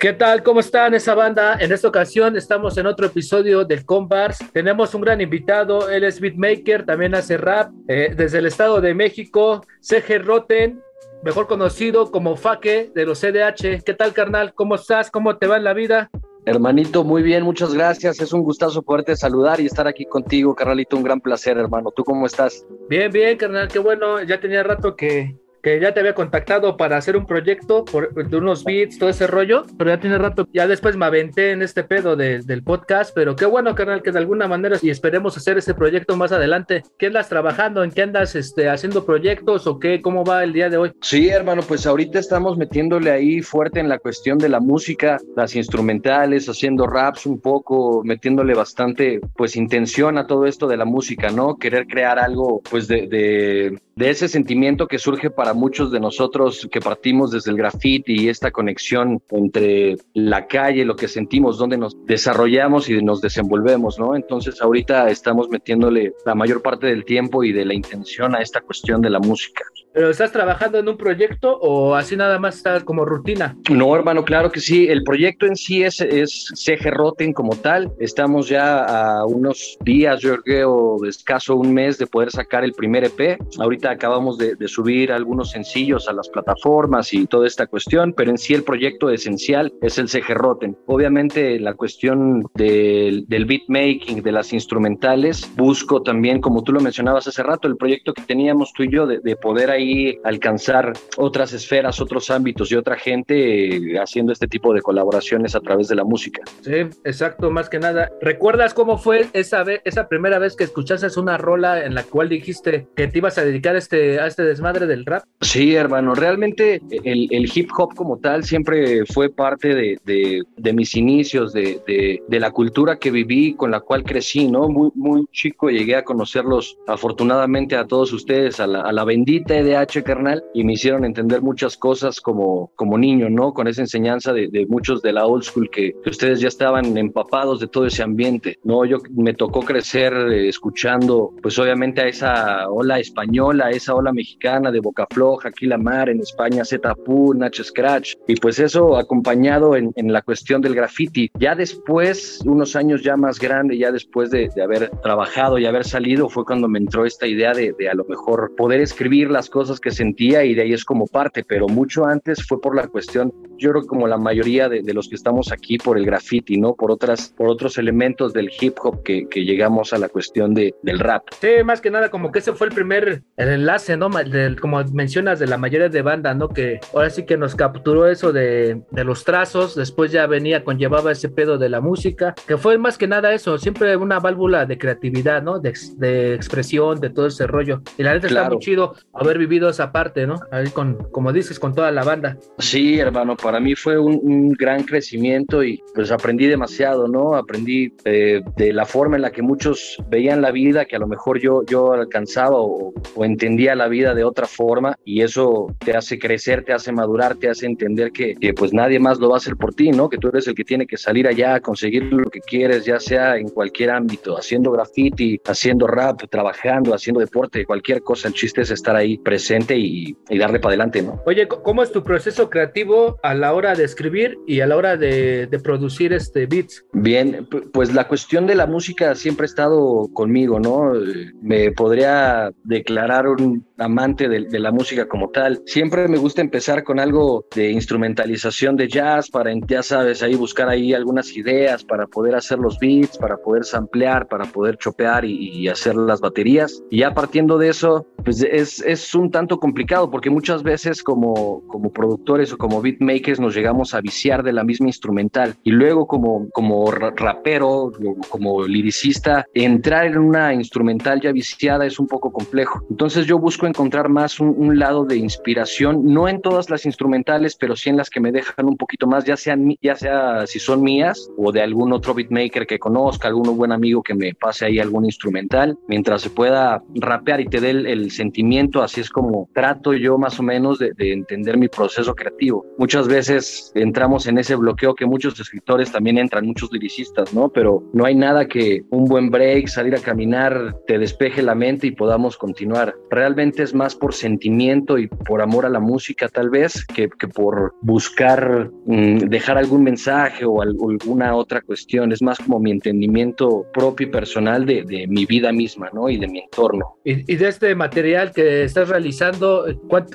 ¿Qué tal? ¿Cómo están esa banda? En esta ocasión estamos en otro episodio del Combars. Tenemos un gran invitado, él es beatmaker, también hace rap eh, desde el Estado de México, CG Roten, mejor conocido como Faque de los CDH. ¿Qué tal, carnal? ¿Cómo estás? ¿Cómo te va en la vida? Hermanito, muy bien, muchas gracias. Es un gustazo poderte saludar y estar aquí contigo, carnalito. Un gran placer, hermano. ¿Tú cómo estás? Bien, bien, carnal. Qué bueno. Ya tenía rato que, que ya te había contactado para hacer un proyecto por, de unos beats, todo ese rollo, pero ya tiene rato, ya después me aventé en este pedo del podcast, pero qué bueno, carnal, que de alguna manera, y esperemos hacer ese proyecto más adelante. ¿Qué andas trabajando? ¿En qué andas este, haciendo proyectos o qué? ¿Cómo va el día de hoy? Sí, hermano, pues ahorita estamos metiéndole ahí fuerte en la cuestión de la música, las instrumentales, haciendo raps un poco, metiéndole bastante, pues, intención a todo esto de la música, ¿no? Querer crear algo, pues, de, de, de ese sentimiento que surge para muchos de nosotros que partimos desde el graffiti y esta conexión entre la calle, lo que sentimos, donde nos desarrollamos y nos desenvolvemos, ¿no? Entonces ahorita estamos metiéndole la mayor parte del tiempo y de la intención a esta cuestión de la música. ¿Pero estás trabajando en un proyecto o así nada más estás como rutina? No, hermano, claro que sí. El proyecto en sí es, es CG Roten como tal. Estamos ya a unos días, yo creo, escaso un mes de poder sacar el primer EP. Ahorita acabamos de, de subir algunos sencillos a las plataformas y toda esta cuestión, pero en sí el proyecto esencial es el CG Roten. Obviamente la cuestión del, del beatmaking, de las instrumentales, busco también, como tú lo mencionabas hace rato, el proyecto que teníamos tú y yo de, de poder ahí alcanzar otras esferas, otros ámbitos y otra gente eh, haciendo este tipo de colaboraciones a través de la música. Sí, exacto, más que nada. ¿Recuerdas cómo fue esa, vez, esa primera vez que escuchaste una rola en la cual dijiste que te ibas a dedicar este, a este desmadre del rap? Sí, hermano, realmente el, el hip hop como tal siempre fue parte de, de, mis inicios, de, de, la cultura que viví, con la cual crecí, ¿no? Muy, muy chico llegué a conocerlos afortunadamente a todos ustedes, a la, a la bendita EDH, carnal, y me hicieron entender muchas cosas como, como niño, ¿no? Con esa enseñanza de, muchos de la old school que, que, ustedes ya estaban empapados de todo ese ambiente, ¿no? Yo me tocó crecer eh, escuchando, pues obviamente a esa ola española, a esa ola mexicana de Boca Floja, aquí la mar, en España Z-Pu, Nach Scratch, y pues eso acompañado en, en, la cuestión del graffiti. Ya después, unos años ya más grande, ya después de, de haber trabajado y haber salido, fue cuando me entró esta idea de, de a lo mejor poder escribir las cosas que sentía y de ahí es como parte, pero mucho antes fue por la cuestión, yo creo que como la mayoría de, de los que estamos aquí, por el graffiti, ¿no? Por, otras, por otros elementos del hip hop que, que llegamos a la cuestión de, del rap. Sí, más que nada, como que ese fue el primer el enlace, ¿no? Del, como mencionas, de la mayoría de banda, ¿no? Que ahora sí que nos capturó eso de, de los trazos, después ya venía, conllevaba ese pedo de la música, que fue más que nada eso, siempre una válvula de creatividad, ¿no? De, de expresión, de todo ese rollo. Y la neta claro. está muy chido haber vivido esa parte, ¿no? Ahí con, como dices, con toda la banda. Sí, hermano, para mí fue un, un gran crecimiento y pues aprendí demasiado, ¿no? Aprendí eh, de la forma en la que muchos veían la vida, que a lo mejor yo, yo alcanzaba o, o entendía la vida de otra forma y eso te hace crecer, te hace madurar, te hace entender que, que, pues nadie más lo va a hacer por ti, ¿no? Que tú eres el que tiene que salir allá a conseguir lo que quieres, ya sea en cualquier ámbito, haciendo graffiti, haciendo rap, trabajando, haciendo deporte, cualquier cosa. El chiste es estar ahí presente y, y darle para adelante, ¿no? Oye, ¿cómo es tu proceso creativo a la hora de escribir y a la hora de, de producir este beats? Bien, pues la cuestión de la música siempre ha estado conmigo, ¿no? Me podría declarar un amante de, de, la música como tal. Siempre me gusta empezar con algo de instrumentalización de jazz para, ya sabes, ahí buscar ahí algunas ideas para poder hacer los beats, para poder samplear, para poder chopear y, y hacer las baterías. Y ya partiendo de eso, pues es, es un tanto complicado porque muchas veces como, como productores o como beatmakers nos llegamos a viciar de la misma instrumental y luego como, como rapero, como liricista, entrar en una instrumental ya viciada es un poco complejo. Entonces yo busco encontrar más un, un, lado de inspiración, no en todas las instrumentales, pero sí en las que me dejan un poquito más, ya sean, ya sea si son mías o de algún otro beatmaker que conozca, algún buen amigo que me pase ahí algún instrumental, mientras se pueda rapear y te dé el, el sentimiento, así es como trato yo más o menos de, de entender mi proceso creativo. Muchas veces entramos en ese bloqueo que muchos escritores también entran, muchos lyricistas, ¿no? Pero no hay nada que un buen break, salir a caminar, te despeje la mente y podamos continuar. Realmente es más por sentimiento y por amor a la música tal vez que, que por buscar mm, dejar algún mensaje o alguna otra cuestión. Es más como mi entendimiento propio y personal de, de mi vida misma, ¿no? Y de mi entorno. Y, y de este material que estás realizando,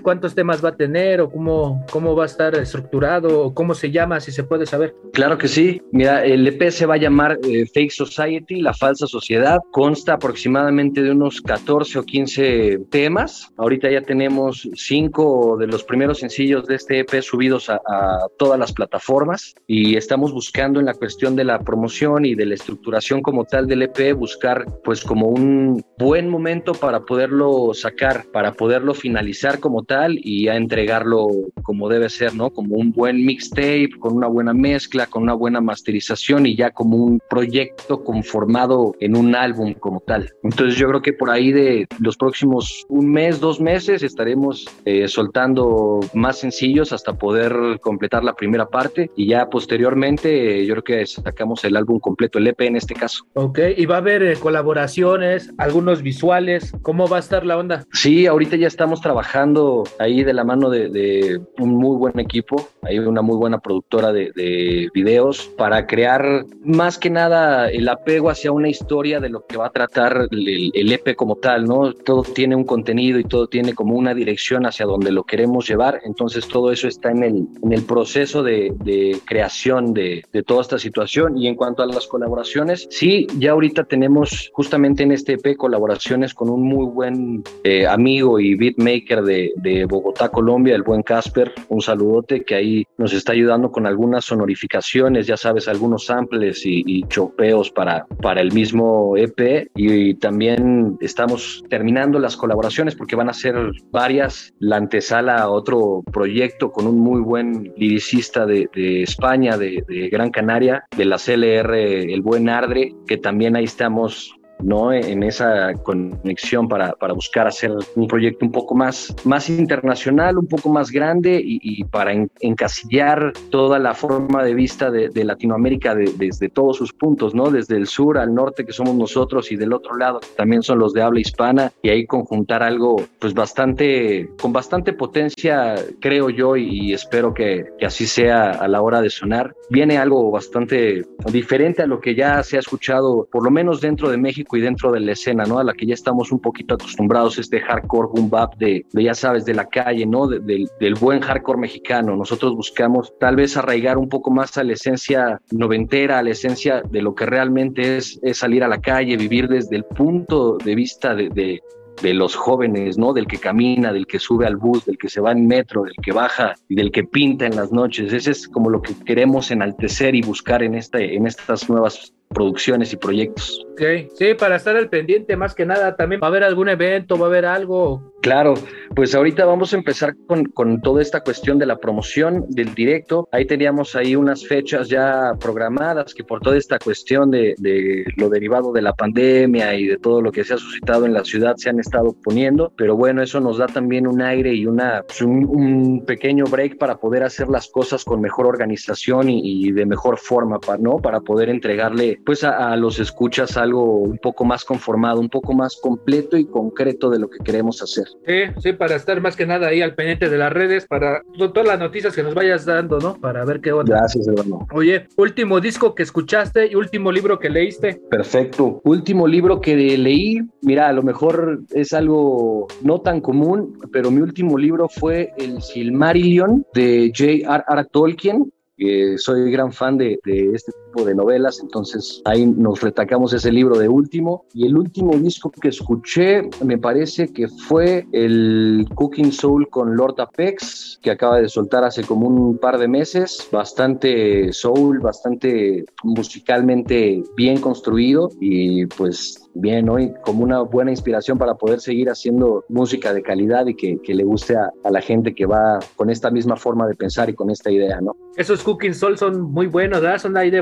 ¿cuántos temas va a tener o cómo, cómo va a estar estructurado o cómo se llama, si se puede saber? Claro que sí. Mira, el EP se va a llamar eh, Fake Society, la falsa sociedad. Consta aproximadamente de unos 14 o 15 temas. Ahorita ya tenemos cinco de los primeros sencillos de este EP subidos a, a todas las plataformas y estamos buscando en la cuestión de la promoción y de la estructuración como tal del EP, buscar pues como un buen momento para poderlo sacar, para poderlo finalizar como tal y a entregarlo como debe ser, ¿no? Como un buen mixtape, con una buena mezcla, con una buena masterización y ya como un proyecto conformado en un álbum como tal. Entonces yo creo que por ahí de los próximos un mes, dos meses estaremos eh, soltando más sencillos hasta poder completar la primera parte y ya posteriormente eh, yo creo que sacamos el álbum completo, el EP en este caso. Ok, y va a haber eh, colaboraciones, algunos visuales, ¿cómo va a estar la onda? Sí, ahorita ya estamos trabajando ahí de la mano de, de un muy buen equipo, hay una muy buena productora de, de, videos para crear más que nada el apego hacia una historia de lo que va a tratar el, el, EP como tal, ¿no? Todo tiene un contenido y todo tiene como una dirección hacia donde lo queremos llevar, entonces todo eso está en el, en el proceso de, de creación de, de toda esta situación. Y en cuanto a las colaboraciones, sí, ya ahorita tenemos justamente en este EP colaboraciones con un muy buen eh, amigo y beatmaker de, de Bogotá, Colombia, el buen Casper, un saludote que ahí nos está ayudando con algunas sonorificaciones, ya sabes, algunos samples y, y chopeos para, para el mismo EP y, y, también estamos terminando las colaboraciones porque van a ser varias, la antesala a otro proyecto con un muy buen liricista de, de España, de, de Gran Canaria, de la CLR, el buen Ardre, que también ahí estamos ¿no? En esa conexión para, para, buscar hacer un proyecto un poco más, más internacional, un poco más grande y, y para en, encasillar toda la forma de vista de, de Latinoamérica de, desde todos sus puntos, ¿no? Desde el sur al norte que somos nosotros y del otro lado también son los de habla hispana y ahí conjuntar algo pues bastante, con bastante potencia creo yo y, y espero que, que así sea a la hora de sonar. Viene algo bastante diferente a lo que ya se ha escuchado por lo menos dentro de México y dentro de la escena, ¿no? A la que ya estamos un poquito acostumbrados, este hardcore boom de, ya sabes, de la calle, ¿no? De, de, del buen hardcore mexicano. Nosotros buscamos tal vez arraigar un poco más a la esencia noventera, a la esencia de lo que realmente es, es salir a la calle, vivir desde el punto de vista de, de de los jóvenes, ¿no? Del que camina, del que sube al bus, del que se va en metro, del que baja y del que pinta en las noches. Ese es como lo que queremos enaltecer y buscar en, este, en estas nuevas producciones y proyectos. Ok, sí, para estar al pendiente más que nada, también va a haber algún evento, va a haber algo. Claro, pues ahorita vamos a empezar con, con toda esta cuestión de la promoción del directo. Ahí teníamos ahí unas fechas ya programadas que por toda esta cuestión de, de lo derivado de la pandemia y de todo lo que se ha suscitado en la ciudad se han estado poniendo, pero bueno, eso nos da también un aire y una, pues un, pequeño break para poder hacer las cosas con mejor organización y, de mejor forma, para, ¿no? Para poder entregarle pues a, los escuchas algo un poco más conformado, un poco más completo y concreto de lo que queremos hacer. Sí, sí, para estar más que nada ahí al pendiente de las redes, para todas las noticias que nos vayas dando, ¿no? Para ver qué onda. Gracias, hermano. Oye, último disco que escuchaste y último libro que leíste. Perfecto. Último libro que leí, mira, a lo mejor es algo no tan común, pero mi último libro fue El Silmarillion de J.R.R. Tolkien. Eh, soy gran fan de, de, este de novelas, entonces ahí nos retacamos ese libro de último. Y el último disco que escuché me parece que fue el Cooking Soul con Lord Apex, que acaba de soltar hace como un par de meses. Bastante soul, bastante musicalmente bien construido y pues bien, ¿no? Y como una buena inspiración para poder seguir haciendo música de calidad y que, le guste a, la gente que va con esta misma forma de pensar y con esta idea, ¿no? Esos Cooking Soul son muy buenos, ¿verdad? Son ahí de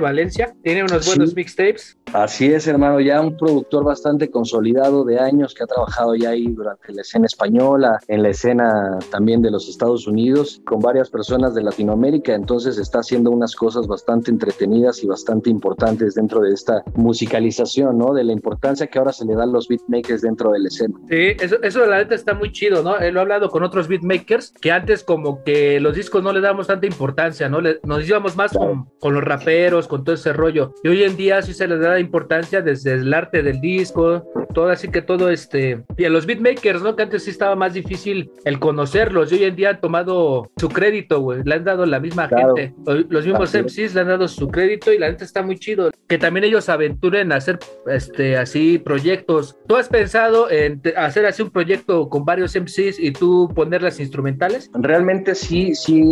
Tienen unos buenos sí. mixtapes. Así es, hermano, ya un productor bastante consolidado de años que ha trabajado ya ahí durante la escena española, en la escena también de los Estados Unidos, con varias personas de Latinoamérica, entonces está haciendo unas cosas bastante entretenidas y bastante importantes dentro de esta musicalización, ¿no? De la importancia que ahora se le da a los beatmakers dentro de la escena. Sí, eso, eso la neta está muy chido, ¿no? Lo he hablado con otros beatmakers que antes como que los discos no le damos tanta importancia, ¿no? Le, nos íbamos más claro. con, con, los raperos, con todo ese rollo. Y hoy en día sí se les da importancia desde el arte del disco, todo así que todo este... Y a los beatmakers, ¿no? Que antes sí estaba más difícil el conocerlos y hoy en día han tomado su crédito, güey. Le han dado la misma claro. gente. Los mismos MCs le han dado su crédito y la gente está muy chido. Que también ellos aventuren a hacer este, así proyectos. ¿Tú has pensado en hacer así un proyecto con varios MCs y tú poner las instrumentales? Realmente sí, sí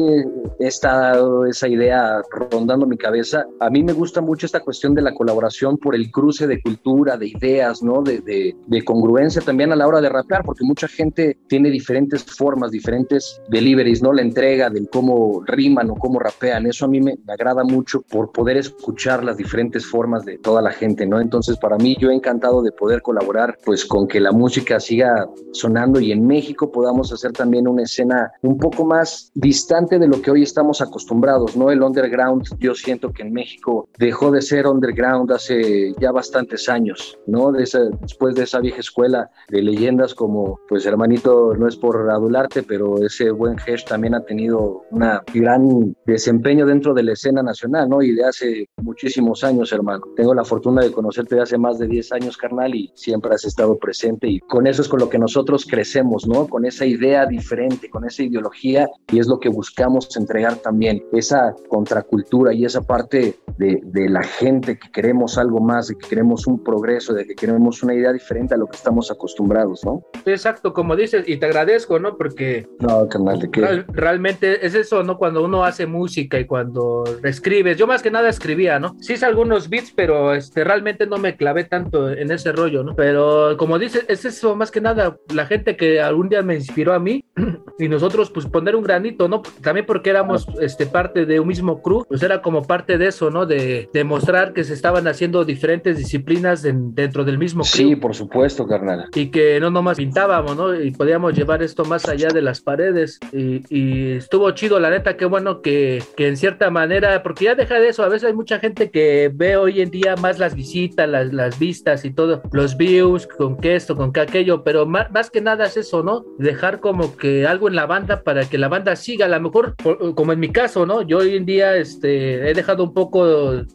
está esa idea rondando mi cabeza. A mí me gusta mucho esta cuestión de la colaboración por el cruce de cultura, de ideas, ¿no? De, de, de congruencia también a la hora de rapear, porque mucha gente tiene diferentes formas, diferentes deliveries, ¿no? La entrega del cómo riman o cómo rapean. Eso a mí me, me agrada mucho por poder escuchar las diferentes formas de toda la gente, ¿no? Entonces, para mí, yo he encantado de poder colaborar, pues, con que la música siga sonando y en México podamos hacer también una escena un poco más distante de lo que hoy estamos acostumbrados, ¿no? El underground, yo siento que en México dejó de ser underground hace ya bastantes años, ¿no? De esa, después de esa vieja escuela de leyendas como, pues, hermanito, no es por adularte, pero ese buen Hesh también ha tenido una gran desempeño dentro de la escena nacional, ¿no? Y de hace muchísimos años, hermano. Tengo la fortuna de conocerte de hace más de 10 años, carnal, y siempre has estado presente y con eso es con lo que nosotros crecemos, ¿no? Con esa idea diferente, con esa ideología y es lo que buscamos entregar también, esa contracultura y esa parte de, de la gente que queremos algo más, de que queremos un progreso, de que queremos una idea diferente a lo que estamos acostumbrados, ¿no? Exacto, como dices, y te agradezco, ¿no? Porque no, carnal, ¿de qué? Real, realmente es eso, ¿no? Cuando uno hace música y cuando escribes, yo más que nada escribía, ¿no? Sí hice algunos beats, pero este, realmente no me clavé tanto en ese rollo, ¿no? Pero como dices, es eso más que nada, la gente que algún día me inspiró a mí y nosotros pues poner un granito, ¿no? También porque éramos este, parte de un mismo crew, pues era como parte de eso, ¿no? De demostrar que se estaban haciendo diferentes disciplinas en, dentro del mismo crew. Sí, por supuesto, carnal. Y que no nomás pintábamos, ¿no? Y podíamos llevar esto más allá de las paredes y, y estuvo chido, la neta, qué bueno que, que en cierta manera, porque ya deja de eso, a veces hay mucha gente que ve hoy en día más las visitas, las, las vistas y todo, los views, con que esto, con que aquello, pero más, más, que nada es eso, ¿no? Dejar como que algo en la banda para que la banda siga, a lo mejor, como en mi caso, ¿no? Yo hoy en día este, he dejado un poco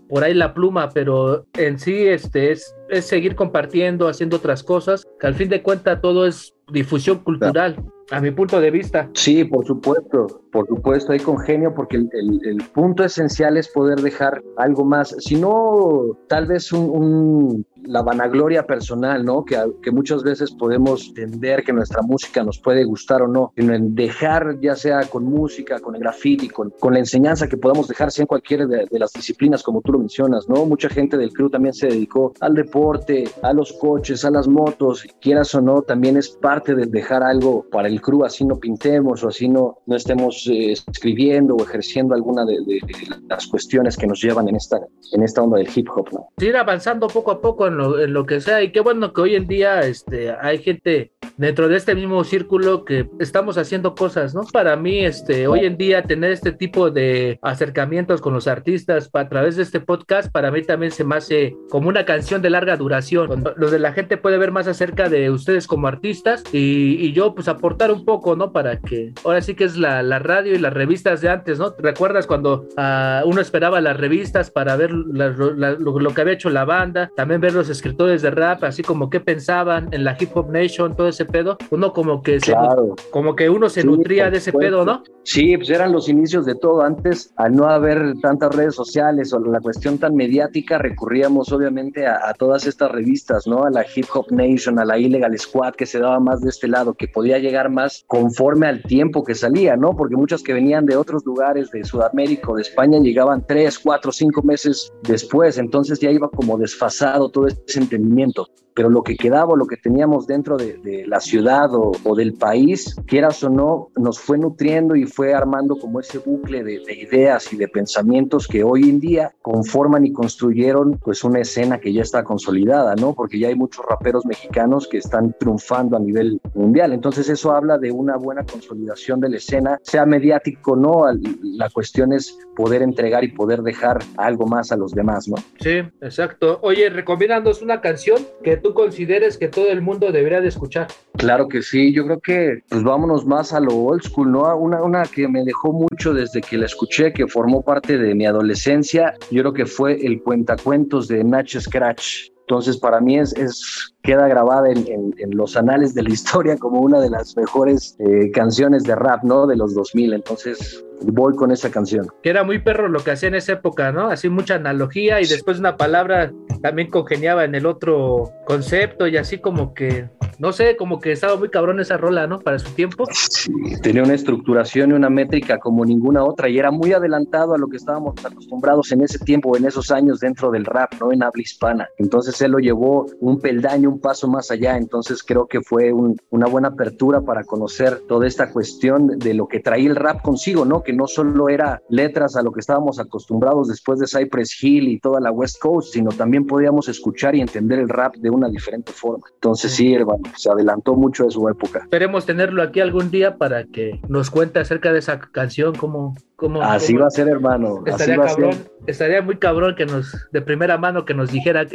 por ahí la pluma, pero en sí este, es, es seguir compartiendo, haciendo otras cosas, que al fin de cuentas todo es difusión cultural. Claro a mi punto de vista. Sí, por supuesto, por supuesto, hay congenio porque el, el, el, punto esencial es poder dejar algo más, si no, tal vez un, un la vanagloria personal, ¿no? Que, que, muchas veces podemos entender que nuestra música nos puede gustar o no, sino en dejar, ya sea con música, con el graffiti, con, con la enseñanza que podamos dejar, sea en cualquiera de, de, las disciplinas, como tú lo mencionas, ¿no? Mucha gente del crew también se dedicó al deporte, a los coches, a las motos, quieras o no, también es parte de dejar algo para el crew, así no pintemos o así no, no estemos eh, escribiendo o ejerciendo alguna de, de, las cuestiones que nos llevan en esta, en esta onda del hip hop, ¿no? Ir avanzando poco a poco en lo, en lo, que sea. Y qué bueno que hoy en día este, hay gente dentro de este mismo círculo que estamos haciendo cosas, ¿no? Para mí, este, hoy en día tener este tipo de acercamientos con los artistas a través de este podcast, para mí también se me hace como una canción de larga duración, donde la gente puede ver más acerca de ustedes como artistas y, y yo pues aportar un poco, ¿no? Para que ahora sí que es la, la radio y las revistas de antes, ¿no? ¿Recuerdas cuando uh, uno esperaba las revistas para ver la, la, lo, lo, que había hecho la banda, también ver los escritores de rap, así como qué pensaban en la Hip Hop Nation, todo ese pedo, uno como que se, claro. como que uno se sí, nutría de ese pedo, ¿no? Sí, pues eran los inicios de todo. Antes, al no haber tantas redes sociales o la cuestión tan mediática, recurríamos obviamente a, todas estas revistas, ¿no? A la Hip Hop Nation, a la Illegal Squad, que se daba más de este lado, que podía llegar conforme al tiempo que salía, ¿no? Porque muchas que venían de otros lugares, de Sudamérica o de España, llegaban tres, cuatro, cinco meses después. Entonces ya iba como desfasado todo ese entendimiento pero lo que quedaba lo que teníamos dentro de, la ciudad o, del país, quieras o no, nos fue nutriendo y fue armando como ese bucle de, ideas y de pensamientos que hoy en día conforman y construyeron pues una escena que ya está consolidada, ¿no? Porque ya hay muchos raperos mexicanos que están triunfando a nivel mundial. Entonces eso habla de una buena consolidación de la escena, sea mediático o no, la cuestión es poder entregar y poder dejar algo más a los demás, ¿no? Sí, exacto. Oye, recomiéndanos una canción que tú consideres que todo el mundo debería de escuchar. Claro que sí, yo creo que pues vámonos más a lo old school, ¿no? Una, una que me dejó mucho desde que la escuché, que formó parte de mi adolescencia, yo creo que fue el cuentacuentos de Natch Scratch. Entonces, para mí es, es queda grabada en, en, los anales de la historia como una de las mejores eh, canciones de rap, ¿no? De los 2000. Entonces, voy con esa canción. Que era muy perro lo que hacía en esa época, ¿no? Así mucha analogía y después una palabra también congeniaba en el otro concepto y así como que no sé, como que estaba muy cabrón esa rola, ¿no? Para su tiempo. Sí, tenía una estructuración y una métrica como ninguna otra y era muy adelantado a lo que estábamos acostumbrados en ese tiempo, en esos años dentro del rap, ¿no? En habla hispana. Entonces él lo llevó un peldaño, un paso más allá. Entonces creo que fue una buena apertura para conocer toda esta cuestión de lo que traía el rap consigo, ¿no? Que no solo era letras a lo que estábamos acostumbrados después de Cypress Hill y toda la West Coast, sino también podíamos escuchar y entender el rap de una diferente forma. Entonces sí, hermano, se adelantó mucho de su época. Esperemos tenerlo aquí algún día para que nos cuente acerca de esa canción, cómo... Así va a ser, hermano. Estaría cabrón, estaría muy cabrón que nos, de primera mano, que nos dijera,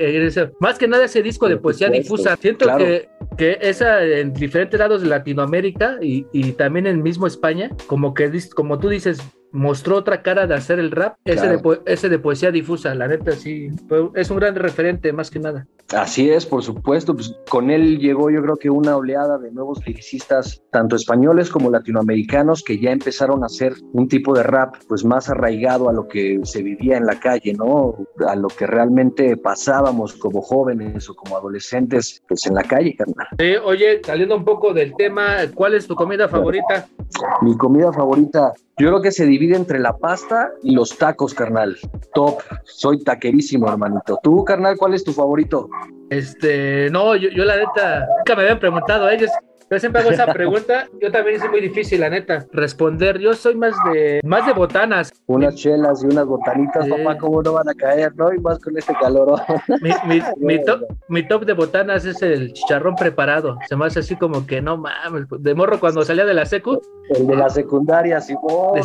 más que nada ese disco de poesía difusa. Siento que, que esa en diferentes lados de Latinoamérica y, y también en mismo España, como que, como tú dices, mostró otra cara de hacer el rap, ese, de, ese de poesía difusa, la neta sí, es un gran referente más que nada. Así es, por supuesto, pues con él llegó yo creo que una oleada de nuevos lyricistas, tanto españoles como latinoamericanos, que ya empezaron a hacer un tipo de rap pues más arraigado a lo que se vivía en la calle, ¿no? A lo que realmente pasábamos como jóvenes o como adolescentes, pues en la calle, carnal. Sí, oye, saliendo un poco del tema, ¿cuál es tu comida favorita? Mi comida favorita, yo creo que se divide entre la pasta y los tacos, carnal. Top. Soy taquerísimo, hermanito. ¿Tú, carnal, cuál es tu favorito? Este, no, yo, yo la neta, nunca me habían preguntado a ellos. Yo siempre hago esa pregunta. Yo también es muy difícil, la neta, responder. Yo soy más de más de botanas. Unas chelas y unas botanitas, papá, ¿cómo no van a caer, no? Y más con este calor. Mi, top, de botanas es el chicharrón preparado. Se me hace así como que no mames. De morro cuando salía de la secu. El de la secundaria, sí. Oh,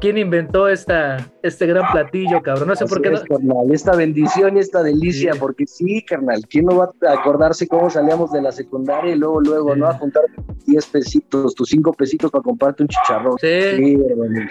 ¿Quién inventó esta, este gran platillo, cabrón? No sé por qué. no... carnal, esta bendición y esta delicia, porque sí, carnal. ¿Quién no va a acordarse cómo salíamos de la secundaria y luego, luego luego, ¿no? A juntar 10 pesitos, tus 5 pesitos para comprarte un chicharrón. Sí.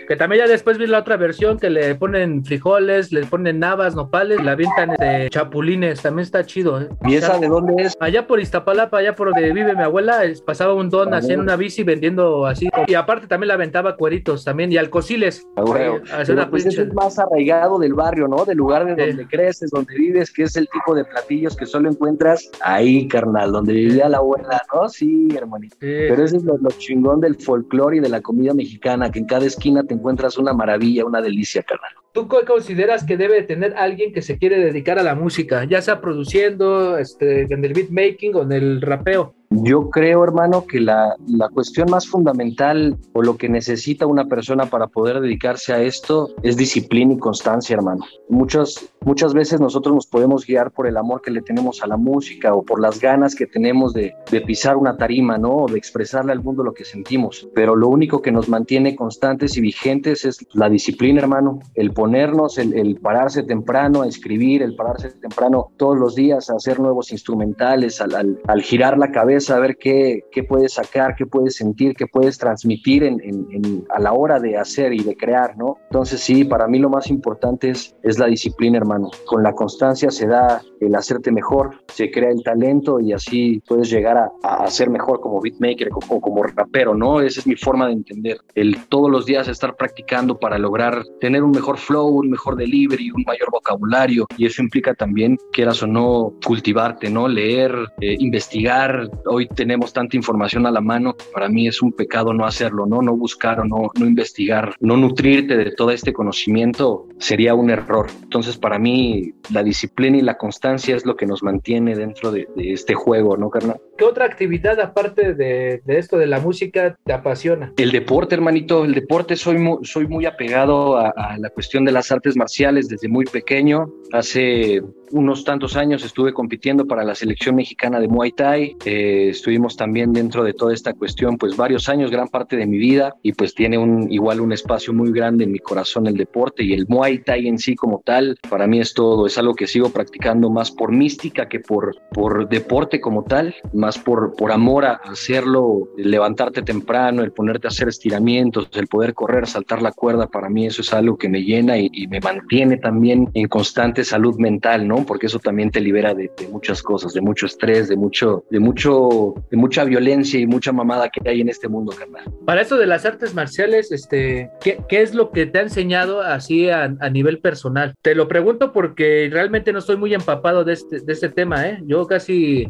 que también ya después vi la otra versión que le ponen frijoles, le ponen navas, nopales, la avientan de chapulines, también está chido. ¿eh? ¿Y esa de dónde es? Allá por Iztapalapa, allá por donde vive mi abuela, pasaba un don así en una bici vendiendo así. Y aparte también la aventaba cueritos también y alcociles. Ah, pues eso es más arraigado del barrio, ¿no? Del lugar de donde creces, donde vives, que es el tipo de platillos que solo encuentras ahí, carnal, donde vivía la abuela, ¿no? Sí, hermanito. Pero eso es lo, chingón del folclore y de la comida mexicana, que en cada esquina te encuentras una maravilla, una delicia, carnal. ¿Tú qué consideras que debe tener alguien que se quiere dedicar a la música, ya sea produciendo, este, en el beatmaking o en el rapeo? Yo creo, hermano, que la, la, cuestión más fundamental o lo que necesita una persona para poder dedicarse a esto es disciplina y constancia, hermano. Muchas, muchas veces nosotros nos podemos guiar por el amor que le tenemos a la música o por las ganas que tenemos de, de pisar una tarima, ¿no? O de expresarle al mundo lo que sentimos. Pero lo único que nos mantiene constantes y vigentes es la disciplina, hermano, el poder proponernos el, pararse temprano a escribir, el pararse temprano todos los días a hacer nuevos instrumentales, al, al, girar la cabeza a ver qué, qué, puedes sacar, qué puedes sentir, qué puedes transmitir en, en, a la hora de hacer y de crear, ¿no? Entonces sí, para mí lo más importante es, es la disciplina, hermano. Con la constancia se da el hacerte mejor, se crea el talento y así puedes llegar a, a ser mejor como beatmaker o como, rapero, ¿no? Esa es mi forma de entender. El todos los días estar practicando para lograr tener un mejor flow, un mejor delivery, un mayor vocabulario y eso implica también, quieras o no, cultivarte, ¿no? Leer, eh, investigar. Hoy tenemos tanta información a la mano. Para mí es un pecado no hacerlo, ¿no? No buscar o no, no investigar, no nutrirte de todo este conocimiento sería un error. Entonces, para mí, la disciplina y la constancia es lo que nos mantiene dentro de, este juego, ¿no, carnal? ¿Qué otra actividad, aparte de, esto de la música, te apasiona? El deporte, hermanito. El deporte, soy muy, soy muy apegado a, a la cuestión de las artes marciales desde muy pequeño. Hace unos tantos años estuve compitiendo para la selección mexicana de Muay Thai. Eh, estuvimos también dentro de toda esta cuestión, pues varios años, gran parte de mi vida, y pues tiene un, igual un espacio muy grande en mi corazón el deporte y el Muay Thai en sí como tal. Para mí es todo, es algo que sigo practicando más por mística que por, por deporte como tal, más por, por amor a hacerlo, levantarte temprano, el ponerte a hacer estiramientos, el poder correr, saltar la cuerda, para mí eso es algo que me llena y, y me mantiene también en constante salud mental, ¿no? Porque eso también te libera de, muchas cosas, de mucho estrés, de mucho, de mucho, de mucha violencia y mucha mamada que hay en este mundo, carnal. Para eso de las artes marciales, este, ¿qué, es lo que te ha enseñado así a, a, nivel personal? Te lo pregunto porque realmente no estoy muy empapado de este, de este tema, ¿eh? Yo casi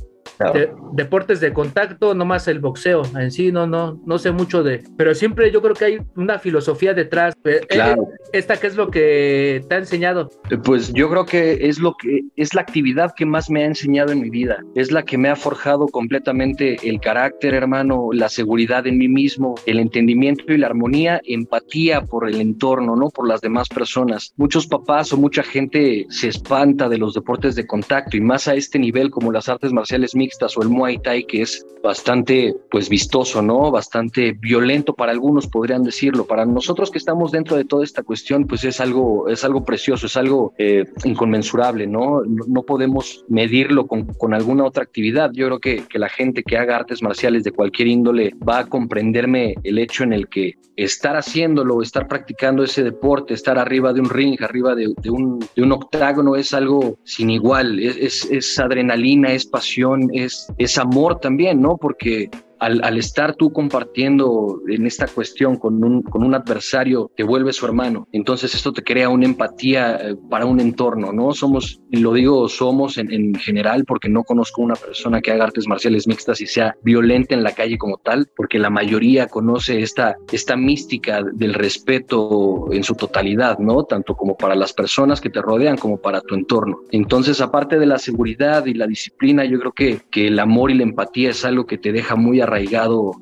deportes de contacto, no más el boxeo en sí, no, no, no sé mucho de, pero siempre yo creo que hay una filosofía detrás. Eh, claro. ¿Esta qué es lo que te ha enseñado? Eh, pues yo creo que es lo que es la actividad que más me ha enseñado en mi vida, es la que me ha forjado completamente el carácter, hermano, la seguridad en mí mismo, el entendimiento y la armonía, empatía por el entorno, ¿no? Por las demás personas. Muchos papás o mucha gente se espanta de los deportes de contacto y más a este nivel como las artes marciales mixtas o el Muay Thai, que es bastante pues vistoso, ¿no? Bastante violento para algunos podrían decirlo. Para nosotros que estamos dentro de toda esta cuestión, pues es algo, es algo precioso, es algo eh, inconmensurable, ¿no? ¿no? podemos medirlo con, con, alguna otra actividad. Yo creo que, que la gente que haga artes marciales de cualquier índole va a comprenderme el hecho en el que estar haciéndolo, estar practicando ese deporte, estar arriba de un ring, arriba de, un, de un, octágono, es algo sin igual, es, es adrenalina, es pasión, es, es amor también, ¿no? Porque al, estar tú compartiendo en esta cuestión con un, con un adversario, te vuelve su hermano. Entonces esto te crea una empatía eh, para un entorno, ¿no? Somos, lo digo somos en, en, general porque no conozco una persona que haga artes marciales mixtas y sea violenta en la calle como tal, porque la mayoría conoce esta, esta mística del respeto en su totalidad, ¿no? Tanto como para las personas que te rodean como para tu entorno. Entonces, aparte de la seguridad y la disciplina, yo creo que, que el amor y la empatía es algo que te deja muy arraigado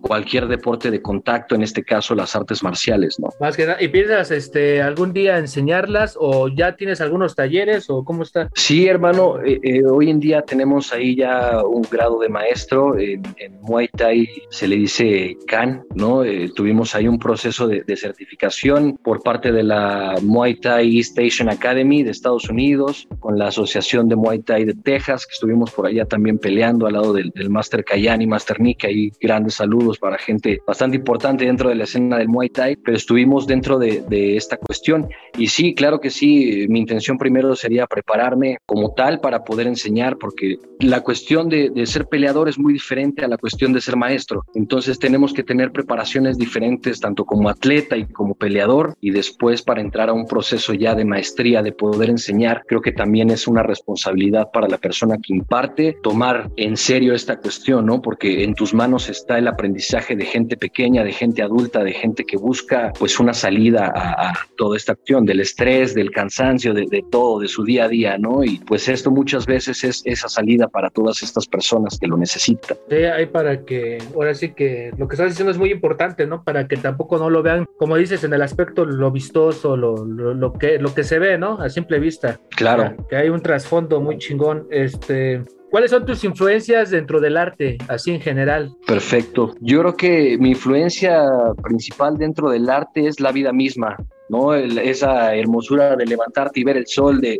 cualquier deporte de contacto, en este caso las artes marciales, ¿no? Más que nada, ¿y piensas este, algún día enseñarlas o ya tienes algunos talleres o cómo está? Sí, hermano, eh, eh, hoy en día tenemos ahí ya un grado de maestro, en, Muay Thai se le dice CAN, ¿no? Eh, tuvimos ahí un proceso de, de, certificación por parte de la Muay Thai East Asian Academy de Estados Unidos, con la Asociación de Muay Thai de Texas, que estuvimos por allá también peleando al lado del, del Master Kayani, Master Nick, ahí grandes saludos para gente bastante importante dentro de la escena del Muay Thai, pero estuvimos dentro de, esta cuestión. Y sí, claro que sí, mi intención primero sería prepararme como tal para poder enseñar, porque la cuestión de, ser peleador es muy diferente a la cuestión de ser maestro. Entonces tenemos que tener preparaciones diferentes, tanto como atleta y como peleador, y después para entrar a un proceso ya de maestría, de poder enseñar, creo que también es una responsabilidad para la persona que imparte tomar en serio esta cuestión, ¿no? Porque en tus manos está el aprendizaje de gente pequeña, de gente adulta, de gente que busca pues una salida a, toda esta acción, del estrés, del cansancio, de, de, todo, de su día a día, ¿no? Y pues esto muchas veces es esa salida para todas estas personas que lo necesitan. Sí, hay para que, ahora sí que lo que estás diciendo es muy importante, ¿no? Para que tampoco no lo vean, como dices, en el aspecto lo vistoso, lo, lo, lo que, lo que se ve, ¿no? A simple vista. Claro. Que hay un trasfondo muy chingón. Este, ¿Cuáles son tus influencias dentro del arte, así en general? Perfecto. Yo creo que mi influencia principal dentro del arte es la vida misma ¿no? esa hermosura de levantarte y ver el sol, de,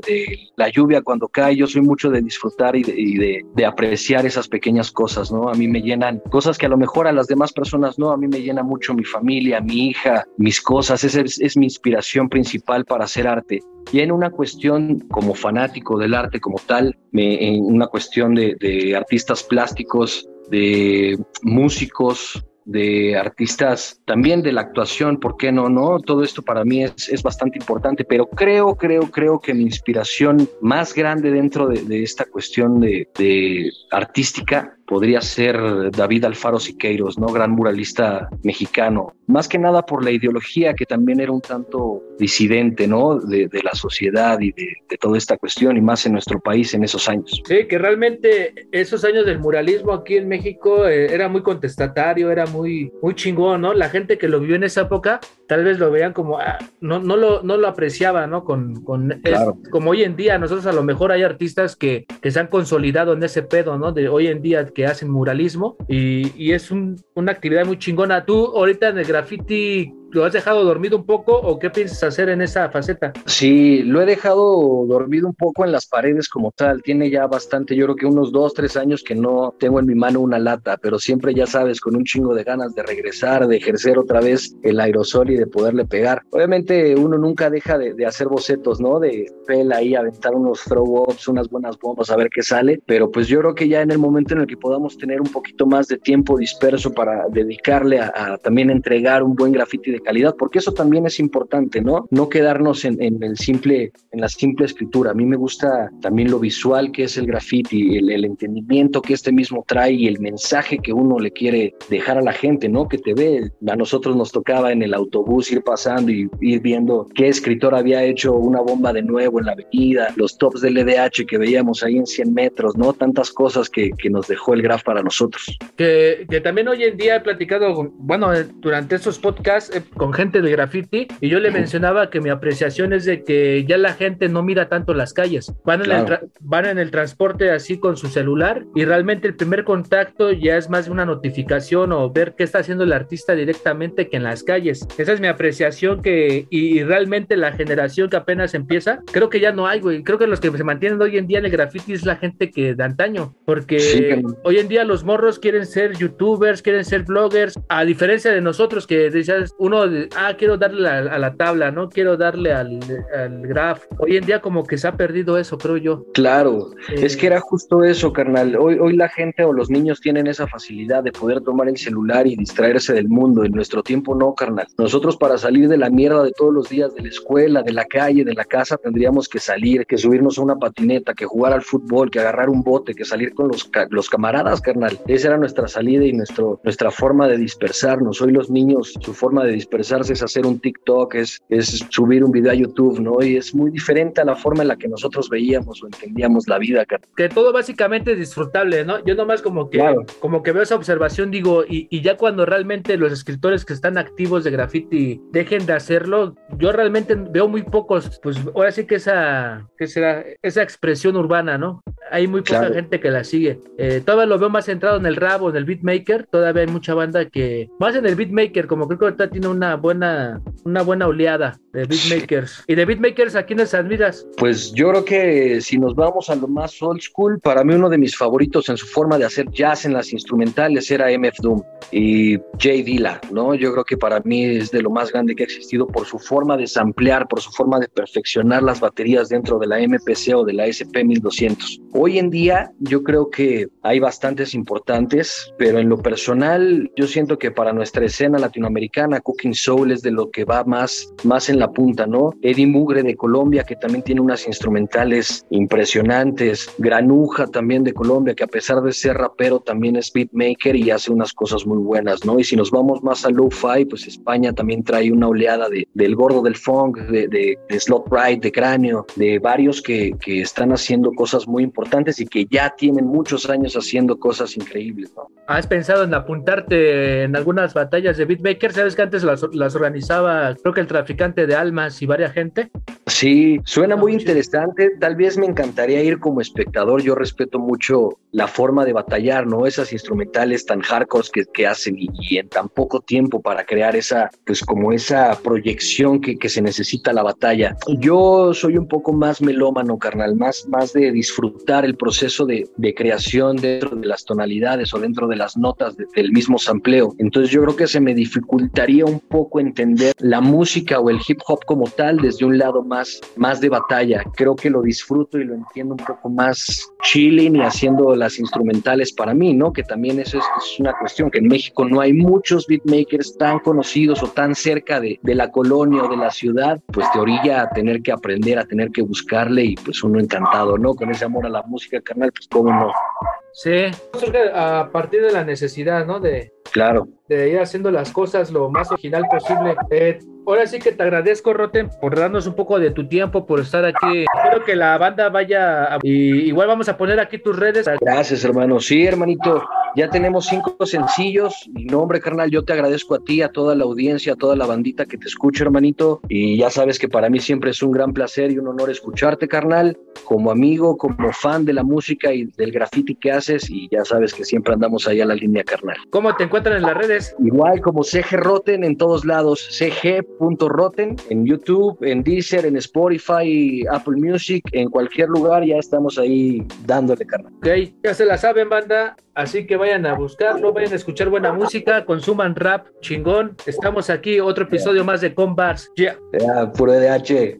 la lluvia cuando cae. Yo soy mucho de disfrutar y, de, apreciar esas pequeñas cosas, ¿no? A mí me llenan cosas que a lo mejor a las demás personas no, a mí me llena mucho mi familia, mi hija, mis cosas, esa es, mi inspiración principal para hacer arte. Y en una cuestión como fanático del arte como tal, en una cuestión de artistas plásticos, de músicos, de artistas, también de la actuación, ¿por qué no? No, todo esto para mí es, es bastante importante, pero creo, creo, creo que mi inspiración más grande dentro de, de esta cuestión de, de artística podría ser David Alfaro Siqueiros, ¿no? Gran muralista mexicano. Más que nada por la ideología que también era un tanto disidente, ¿no? De, la sociedad y de, toda esta cuestión, y más en nuestro país en esos años. Sí, que realmente esos años del muralismo aquí en México eh, era muy contestatario, era muy, muy chingón, ¿no? La gente que lo vivió en esa época tal vez lo veían como, ah, no, no, lo, no lo apreciaba, ¿no? Con, con como hoy en día, nosotros a lo mejor hay artistas que, que se han consolidado en ese pedo, ¿no? De hoy en día que hacen muralismo y, y es una actividad muy chingona. Tú ahorita en el graffiti ¿Lo has dejado dormido un poco o qué piensas hacer en esa faceta? Sí, lo he dejado dormido un poco en las paredes como tal. Tiene ya bastante, yo creo que unos dos, tres años que no tengo en mi mano una lata, pero siempre ya sabes, con un chingo de ganas de regresar, de ejercer otra vez el aerosol y de poderle pegar. Obviamente uno nunca deja de, hacer bocetos, ¿no? De pela ahí, aventar unos throw-ups, unas buenas bombas, a ver qué sale. Pero pues yo creo que ya en el momento en el que podamos tener un poquito más de tiempo disperso para dedicarle a, a también entregar un buen grafiti de calidad, porque eso también es importante, ¿no? No quedarnos en, el simple, en la simple escritura. A mí me gusta también lo visual que es el graffiti, el, entendimiento que este mismo trae y el mensaje que uno le quiere dejar a la gente, ¿no? Que te ve. A nosotros nos tocaba en el autobús ir pasando y ir viendo qué escritor había hecho una bomba de nuevo en la avenida, los tops del EDH que veíamos ahí en 100 metros, ¿no? Tantas cosas que, que nos dejó el graf para nosotros. Que, también hoy en día he platicado, bueno, durante estos podcasts, con gente de graffiti y yo le mencionaba que mi apreciación es de que ya la gente no mira tanto las calles, van en, el, van en el transporte así con su celular y realmente el primer contacto ya es más de una notificación o ver qué está haciendo el artista directamente que en las calles. Esa es mi apreciación que y, realmente la generación que apenas empieza, creo que ya no hay, güey. Creo que los que se mantienen hoy en día en el graffiti es la gente que de antaño, porque hoy en día los morros quieren ser youtubers, quieren ser bloggers, a diferencia de nosotros que decías, uno ah, quiero darle a, la tabla, ¿no? Quiero darle al, al, graph. Hoy en día como que se ha perdido eso, creo yo. Claro, es que era justo eso, carnal. Hoy, hoy la gente o los niños tienen esa facilidad de poder tomar el celular y distraerse del mundo. En nuestro tiempo no, carnal. Nosotros para salir de la mierda de todos los días, de la escuela, de la calle, de la casa, tendríamos que salir, que subirnos a una patineta, que jugar al fútbol, que agarrar un bote, que salir con los, los camaradas, carnal. Esa era nuestra salida y nuestro, nuestra forma de dispersarnos. Hoy los niños, su forma de dispersarnos es hacer un TikTok, es, es subir un video a YouTube, ¿no? Y es muy diferente a la forma en la que nosotros veíamos o entendíamos la vida. Que todo básicamente es disfrutable, ¿no? Yo nomás como que, como que veo esa observación, digo, y, y, ya cuando realmente los escritores que están activos de graffiti dejen de hacerlo, yo realmente veo muy pocos, pues ahora sí que esa, que será? Esa expresión urbana, ¿no? Hay muy poca gente que la sigue. Eh, todavía lo veo más centrado en el rap o en el beatmaker, todavía hay mucha banda que, más en el beatmaker, como creo que ahorita tiene una buena, una buena oleada de beatmakers. ¿Y de beatmakers a quiénes admiras? Pues yo creo que si nos vamos a lo más old school, para mí uno de mis favoritos en su forma de hacer jazz en las instrumentales era MF Doom y Jay Dilla, ¿no? Yo creo que para mí es de lo más grande que ha existido por su forma de samplear, por su forma de perfeccionar las baterías dentro de la MPC o de la SP 1200. Hoy en día yo creo que hay bastantes importantes, pero en lo personal yo siento que para nuestra escena latinoamericana, Cooking Soul es de lo que va más, más en la punta, ¿no? Eddie Mugre de Colombia, que también tiene unas instrumentales impresionantes. Granuja también de Colombia, que a pesar de ser rapero también es beatmaker y hace unas cosas muy buenas, ¿no? Y si nos vamos más a lo-fi, pues España también trae una oleada de, del gordo del funk, de, de, slot ride, de cráneo, de varios que, que están haciendo cosas muy importantes y que ya tienen muchos años haciendo cosas increíbles, ¿no? ¿Has pensado en apuntarte en algunas batallas de beatmaker? ¿Sabes que antes las, las organizaba, creo que el traficante de almas y varias gente? Sí, suena muy interesante. Tal vez me encantaría ir como espectador. Yo respeto mucho la forma de batallar, ¿no? Esas instrumentales tan hardcore que, que hacen y, en tan poco tiempo para crear esa, pues como esa proyección que, que, se necesita la batalla. Yo soy un poco más melómano, carnal, más, más de disfrutar el proceso de, de creación dentro de las tonalidades o dentro de las notas del mismo sampleo. Entonces yo creo que se me dificultaría un poco entender la música o el hip hop como tal desde un lado más, más de batalla. Creo que lo disfruto y lo entiendo un poco más chilling y haciendo las instrumentales para mí, ¿no? Que también eso es, una cuestión, que en México no hay muchos beatmakers tan conocidos o tan cerca de, de la colonia o de la ciudad, pues te orilla a tener que aprender, a tener que buscarle y pues uno encantado, ¿no? Con ese amor a la música, carnal, pues cómo no. Sí, surge a partir de la necesidad, ¿no? De, claro. de ir haciendo las cosas lo más original posible. Eh, ahora sí que te agradezco, Roten, por darnos un poco de tu tiempo, por estar aquí. Espero que la banda vaya. Y igual vamos a poner aquí tus redes. Gracias, hermano. Sí, hermanito. Ya tenemos cinco sencillos. Y no, hombre, carnal, yo te agradezco a ti, a toda la audiencia, a toda la bandita que te escucha, hermanito. Y ya sabes que para mí siempre es un gran placer y un honor escucharte, carnal, como amigo, como fan de la música y del graffiti que haces. Y ya sabes que siempre andamos ahí a la línea, carnal. ¿Cómo te encuentran en las redes? Igual como CG Roten en todos lados. CG.roten en YouTube, en Deezer, en Spotify, Apple Music, en cualquier lugar. Ya estamos ahí dándole, carnal. Ok, ya se la saben, banda. Así que vayan a buscarlo, vayan a escuchar buena música, consuman rap chingón. Estamos aquí, otro episodio más de Combats. Yeah. puro EDH.